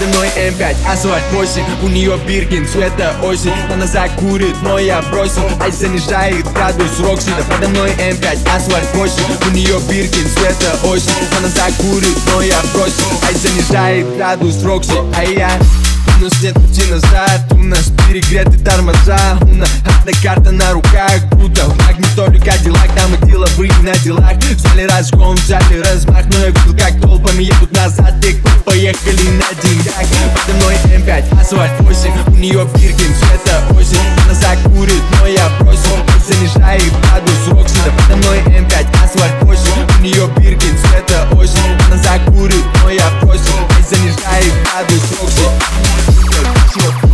Подо мной М5, асфальт 8 У нее Биркин, цвета осень. Она закурит, но я бросил. Айс занижает градус Рокси Да подо мной М5, асфальт 8 У нее Биркин, цвета осень. Она закурит, но я бросил. Айс занижает градус Рокси А я у нас нет пути назад. У нас перегреты тормоза. У нас одна карта на руках. Круто, в магнитоле Cadillac Там и деловые на делах. Взяли разгон, взяли размах Но я видел, толпами едут назад И поехали на деньгах Подо мной М5, асфальт 8 У нее Биркин, цвета осень Она закурит, но я бросил Занижает градус Рокси. Да подо мной М5, асфальт 8 У нее Биркин, цвета осень Она закурит, но я бросил Занижает градус Рокси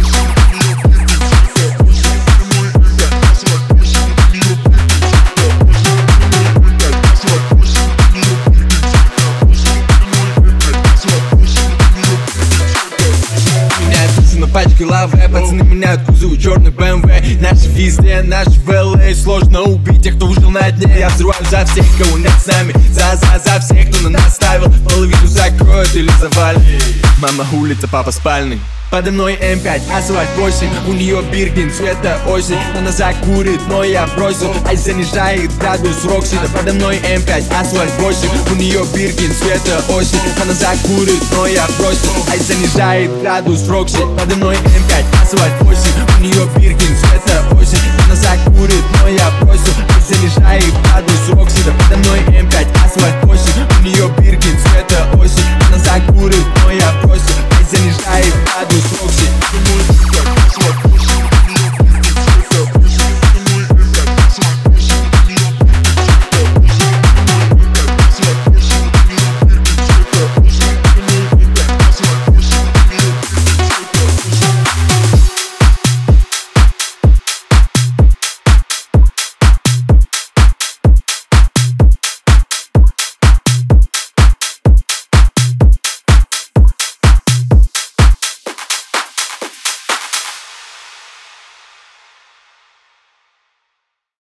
На пачке лавэ Пацаны меняют кузовы черный BMW Наши везде, наши в LA Сложно убить тех, кто выжил на дне. Я взрываю за всех, кого нет с нами. За, за, за всех, кто на нас ставил. Половину закроют или завалит Мама улица, папа спальный. Подо мной М5, асфальт 8 У нее Биркин, цвета осень. Она закурит, но я бросил. Айс занижает градус Рокси Да подо мной М5, асфальт 8 У нее Биркин, цвета осень. Она закурит, но я бросил. Айс занижает градус Рокси Подо мной М5, асфальт 8 У нее